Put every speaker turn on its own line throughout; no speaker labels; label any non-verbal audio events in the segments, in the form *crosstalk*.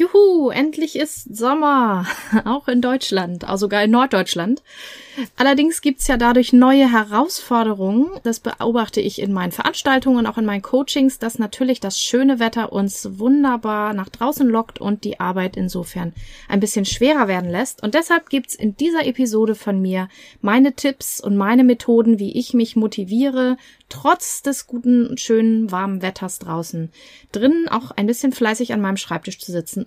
Juhu, endlich ist Sommer, *laughs* auch in Deutschland, auch sogar in Norddeutschland. Allerdings gibt's ja dadurch neue Herausforderungen. Das beobachte ich in meinen Veranstaltungen und auch in meinen Coachings, dass natürlich das schöne Wetter uns wunderbar nach draußen lockt und die Arbeit insofern ein bisschen schwerer werden lässt. Und deshalb gibt's in dieser Episode von mir meine Tipps und meine Methoden, wie ich mich motiviere, trotz des guten, schönen, warmen Wetters draußen, drinnen auch ein bisschen fleißig an meinem Schreibtisch zu sitzen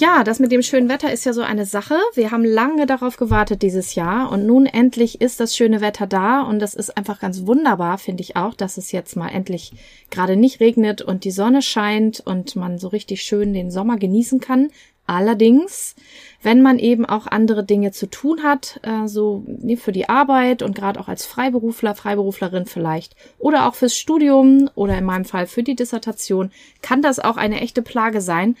Ja, das mit dem schönen Wetter ist ja so eine Sache. Wir haben lange darauf gewartet dieses Jahr und nun endlich ist das schöne Wetter da und das ist einfach ganz wunderbar, finde ich auch, dass es jetzt mal endlich gerade nicht regnet und die Sonne scheint und man so richtig schön den Sommer genießen kann. Allerdings, wenn man eben auch andere Dinge zu tun hat, äh, so für die Arbeit und gerade auch als Freiberufler, Freiberuflerin vielleicht oder auch fürs Studium oder in meinem Fall für die Dissertation, kann das auch eine echte Plage sein,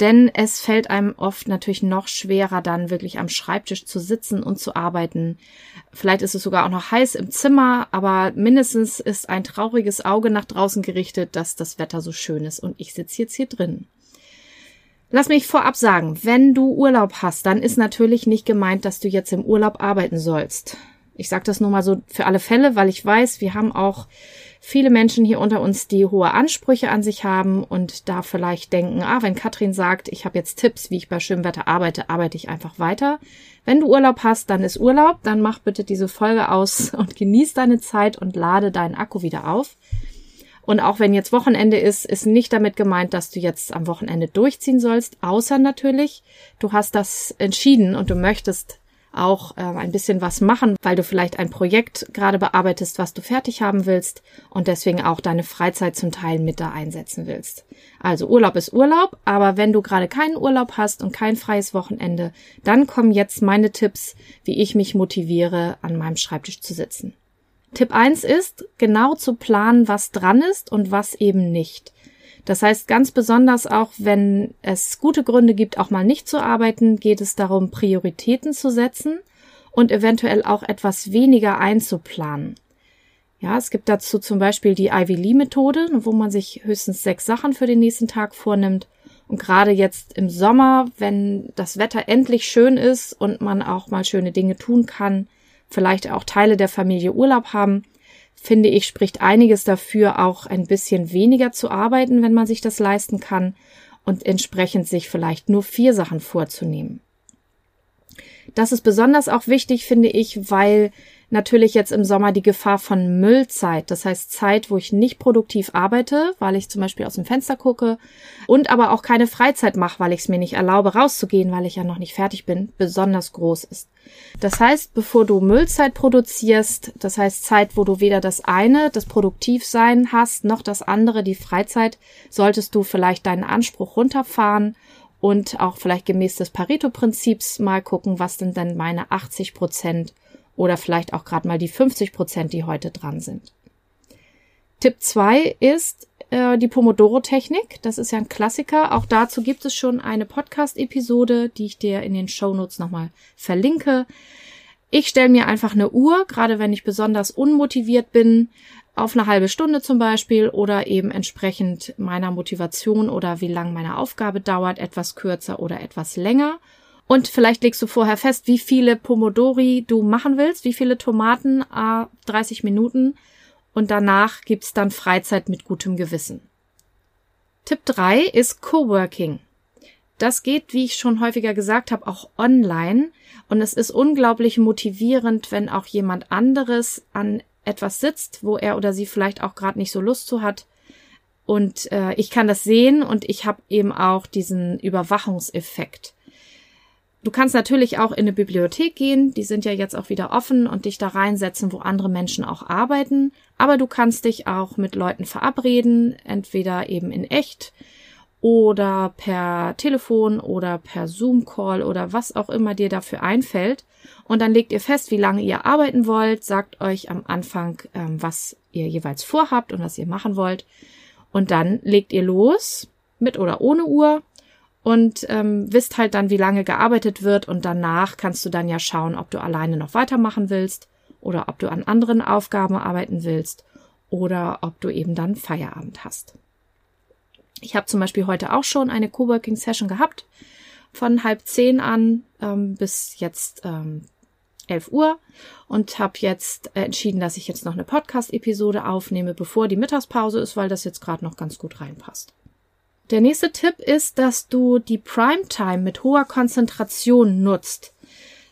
denn es fällt einem oft natürlich noch schwerer, dann wirklich am Schreibtisch zu sitzen und zu arbeiten. Vielleicht ist es sogar auch noch heiß im Zimmer, aber mindestens ist ein trauriges Auge nach draußen gerichtet, dass das Wetter so schön ist und ich sitze jetzt hier drin. Lass mich vorab sagen, wenn du Urlaub hast, dann ist natürlich nicht gemeint, dass du jetzt im Urlaub arbeiten sollst. Ich sage das nur mal so für alle Fälle, weil ich weiß, wir haben auch viele Menschen hier unter uns, die hohe Ansprüche an sich haben und da vielleicht denken, ah, wenn Katrin sagt, ich habe jetzt Tipps, wie ich bei schönem Wetter arbeite, arbeite ich einfach weiter. Wenn du Urlaub hast, dann ist Urlaub, dann mach bitte diese Folge aus *laughs* und genieß deine Zeit und lade deinen Akku wieder auf. Und auch wenn jetzt Wochenende ist, ist nicht damit gemeint, dass du jetzt am Wochenende durchziehen sollst, außer natürlich, du hast das entschieden und du möchtest auch äh, ein bisschen was machen, weil du vielleicht ein Projekt gerade bearbeitest, was du fertig haben willst und deswegen auch deine Freizeit zum Teil mit da einsetzen willst. Also Urlaub ist Urlaub, aber wenn du gerade keinen Urlaub hast und kein freies Wochenende, dann kommen jetzt meine Tipps, wie ich mich motiviere, an meinem Schreibtisch zu sitzen. Tipp eins ist, genau zu planen, was dran ist und was eben nicht. Das heißt, ganz besonders auch, wenn es gute Gründe gibt, auch mal nicht zu arbeiten, geht es darum, Prioritäten zu setzen und eventuell auch etwas weniger einzuplanen. Ja, es gibt dazu zum Beispiel die Ivy Lee Methode, wo man sich höchstens sechs Sachen für den nächsten Tag vornimmt. Und gerade jetzt im Sommer, wenn das Wetter endlich schön ist und man auch mal schöne Dinge tun kann, vielleicht auch Teile der Familie Urlaub haben, finde ich, spricht einiges dafür, auch ein bisschen weniger zu arbeiten, wenn man sich das leisten kann und entsprechend sich vielleicht nur vier Sachen vorzunehmen. Das ist besonders auch wichtig, finde ich, weil natürlich jetzt im Sommer die Gefahr von Müllzeit, das heißt Zeit, wo ich nicht produktiv arbeite, weil ich zum Beispiel aus dem Fenster gucke und aber auch keine Freizeit mache, weil ich es mir nicht erlaube, rauszugehen, weil ich ja noch nicht fertig bin, besonders groß ist. Das heißt, bevor du Müllzeit produzierst, das heißt Zeit, wo du weder das eine, das Produktivsein hast, noch das andere, die Freizeit, solltest du vielleicht deinen Anspruch runterfahren und auch vielleicht gemäß des Pareto-Prinzips mal gucken, was denn meine 80 Prozent oder vielleicht auch gerade mal die 50 Prozent, die heute dran sind. Tipp 2 ist äh, die Pomodoro-Technik. Das ist ja ein Klassiker. Auch dazu gibt es schon eine Podcast-Episode, die ich dir in den Show Notes nochmal verlinke. Ich stelle mir einfach eine Uhr, gerade wenn ich besonders unmotiviert bin, auf eine halbe Stunde zum Beispiel oder eben entsprechend meiner Motivation oder wie lang meine Aufgabe dauert, etwas kürzer oder etwas länger und vielleicht legst du vorher fest, wie viele Pomodori du machen willst, wie viele Tomaten, äh, 30 Minuten. Und danach gibt's dann Freizeit mit gutem Gewissen. Tipp 3 ist Coworking. Das geht, wie ich schon häufiger gesagt habe, auch online. Und es ist unglaublich motivierend, wenn auch jemand anderes an etwas sitzt, wo er oder sie vielleicht auch gerade nicht so Lust zu hat. Und äh, ich kann das sehen und ich habe eben auch diesen Überwachungseffekt. Du kannst natürlich auch in eine Bibliothek gehen, die sind ja jetzt auch wieder offen und dich da reinsetzen, wo andere Menschen auch arbeiten. Aber du kannst dich auch mit Leuten verabreden, entweder eben in echt oder per Telefon oder per Zoom-Call oder was auch immer dir dafür einfällt. Und dann legt ihr fest, wie lange ihr arbeiten wollt, sagt euch am Anfang, ähm, was ihr jeweils vorhabt und was ihr machen wollt. Und dann legt ihr los, mit oder ohne Uhr, und ähm, wisst halt dann, wie lange gearbeitet wird und danach kannst du dann ja schauen, ob du alleine noch weitermachen willst oder ob du an anderen Aufgaben arbeiten willst oder ob du eben dann Feierabend hast. Ich habe zum Beispiel heute auch schon eine Coworking Session gehabt von halb zehn an ähm, bis jetzt ähm, 11 Uhr und habe jetzt entschieden, dass ich jetzt noch eine Podcast-Episode aufnehme, bevor die Mittagspause ist, weil das jetzt gerade noch ganz gut reinpasst. Der nächste Tipp ist, dass du die Primetime mit hoher Konzentration nutzt.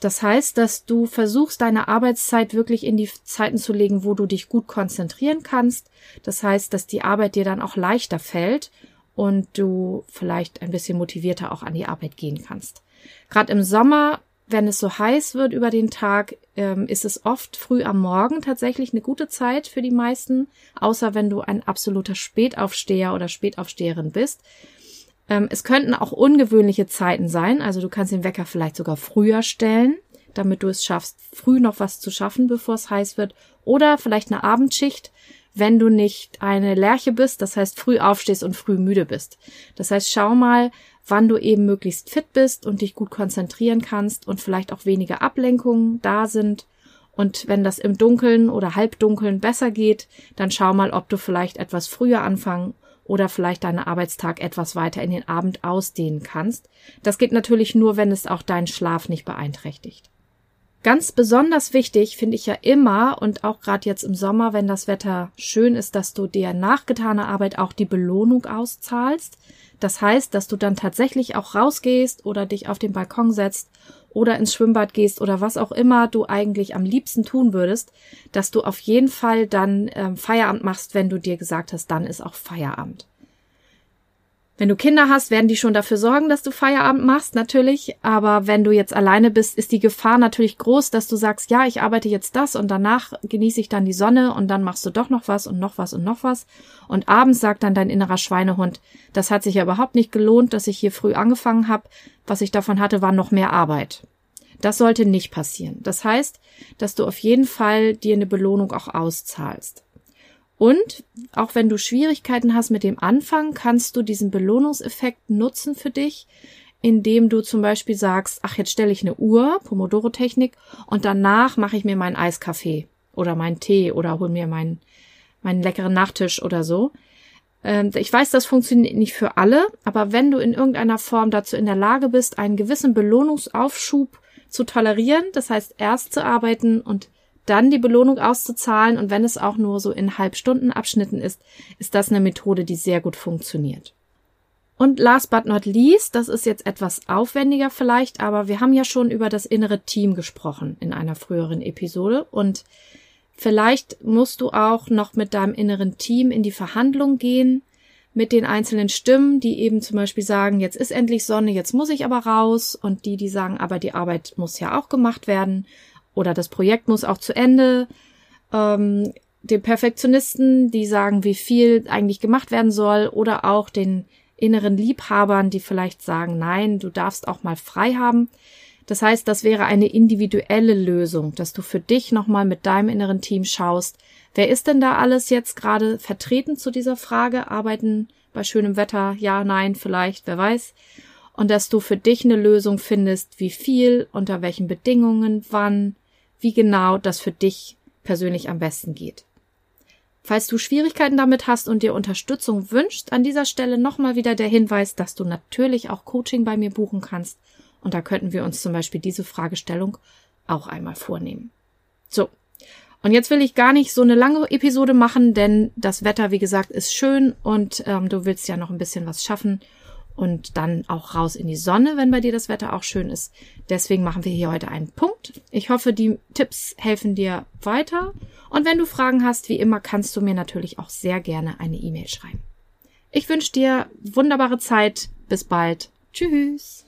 Das heißt, dass du versuchst, deine Arbeitszeit wirklich in die Zeiten zu legen, wo du dich gut konzentrieren kannst. Das heißt, dass die Arbeit dir dann auch leichter fällt und du vielleicht ein bisschen motivierter auch an die Arbeit gehen kannst. Gerade im Sommer wenn es so heiß wird über den Tag, ähm, ist es oft früh am Morgen tatsächlich eine gute Zeit für die meisten, außer wenn du ein absoluter Spätaufsteher oder Spätaufsteherin bist. Ähm, es könnten auch ungewöhnliche Zeiten sein, also du kannst den Wecker vielleicht sogar früher stellen, damit du es schaffst, früh noch was zu schaffen, bevor es heiß wird, oder vielleicht eine Abendschicht, wenn du nicht eine Lerche bist, das heißt früh aufstehst und früh müde bist. Das heißt, schau mal, wann du eben möglichst fit bist und dich gut konzentrieren kannst und vielleicht auch weniger Ablenkungen da sind. Und wenn das im Dunkeln oder Halbdunkeln besser geht, dann schau mal, ob du vielleicht etwas früher anfangen oder vielleicht deinen Arbeitstag etwas weiter in den Abend ausdehnen kannst. Das geht natürlich nur, wenn es auch deinen Schlaf nicht beeinträchtigt. Ganz besonders wichtig finde ich ja immer und auch gerade jetzt im Sommer, wenn das Wetter schön ist, dass du dir nachgetane Arbeit auch die Belohnung auszahlst. Das heißt, dass du dann tatsächlich auch rausgehst oder dich auf den Balkon setzt oder ins Schwimmbad gehst oder was auch immer du eigentlich am liebsten tun würdest, dass du auf jeden Fall dann ähm, Feierabend machst, wenn du dir gesagt hast, dann ist auch Feierabend. Wenn du Kinder hast, werden die schon dafür sorgen, dass du Feierabend machst, natürlich. Aber wenn du jetzt alleine bist, ist die Gefahr natürlich groß, dass du sagst, ja, ich arbeite jetzt das und danach genieße ich dann die Sonne und dann machst du doch noch was und noch was und noch was. Und abends sagt dann dein innerer Schweinehund, das hat sich ja überhaupt nicht gelohnt, dass ich hier früh angefangen habe. Was ich davon hatte, war noch mehr Arbeit. Das sollte nicht passieren. Das heißt, dass du auf jeden Fall dir eine Belohnung auch auszahlst. Und auch wenn du Schwierigkeiten hast mit dem Anfang, kannst du diesen Belohnungseffekt nutzen für dich, indem du zum Beispiel sagst, ach, jetzt stelle ich eine Uhr, Pomodoro-Technik, und danach mache ich mir meinen Eiskaffee oder meinen Tee oder hol mir meinen, meinen leckeren Nachtisch oder so. Ähm, ich weiß, das funktioniert nicht für alle, aber wenn du in irgendeiner Form dazu in der Lage bist, einen gewissen Belohnungsaufschub zu tolerieren, das heißt erst zu arbeiten und dann die Belohnung auszuzahlen. Und wenn es auch nur so in Halbstundenabschnitten ist, ist das eine Methode, die sehr gut funktioniert. Und last but not least, das ist jetzt etwas aufwendiger vielleicht, aber wir haben ja schon über das innere Team gesprochen in einer früheren Episode. Und vielleicht musst du auch noch mit deinem inneren Team in die Verhandlung gehen, mit den einzelnen Stimmen, die eben zum Beispiel sagen, jetzt ist endlich Sonne, jetzt muss ich aber raus. Und die, die sagen, aber die Arbeit muss ja auch gemacht werden oder das Projekt muss auch zu Ende. Ähm, den Perfektionisten, die sagen, wie viel eigentlich gemacht werden soll, oder auch den inneren Liebhabern, die vielleicht sagen, nein, du darfst auch mal frei haben. Das heißt, das wäre eine individuelle Lösung, dass du für dich nochmal mit deinem inneren Team schaust, wer ist denn da alles jetzt gerade vertreten zu dieser Frage, arbeiten bei schönem Wetter, ja, nein, vielleicht, wer weiß. Und dass du für dich eine Lösung findest, wie viel, unter welchen Bedingungen, wann, wie genau das für dich persönlich am besten geht. Falls du Schwierigkeiten damit hast und dir Unterstützung wünscht, an dieser Stelle nochmal wieder der Hinweis, dass du natürlich auch Coaching bei mir buchen kannst. Und da könnten wir uns zum Beispiel diese Fragestellung auch einmal vornehmen. So. Und jetzt will ich gar nicht so eine lange Episode machen, denn das Wetter, wie gesagt, ist schön und ähm, du willst ja noch ein bisschen was schaffen und dann auch raus in die Sonne, wenn bei dir das Wetter auch schön ist. Deswegen machen wir hier heute einen Punkt. Ich hoffe, die Tipps helfen dir weiter. Und wenn du Fragen hast, wie immer, kannst du mir natürlich auch sehr gerne eine E-Mail schreiben. Ich wünsche dir wunderbare Zeit. Bis bald. Tschüss.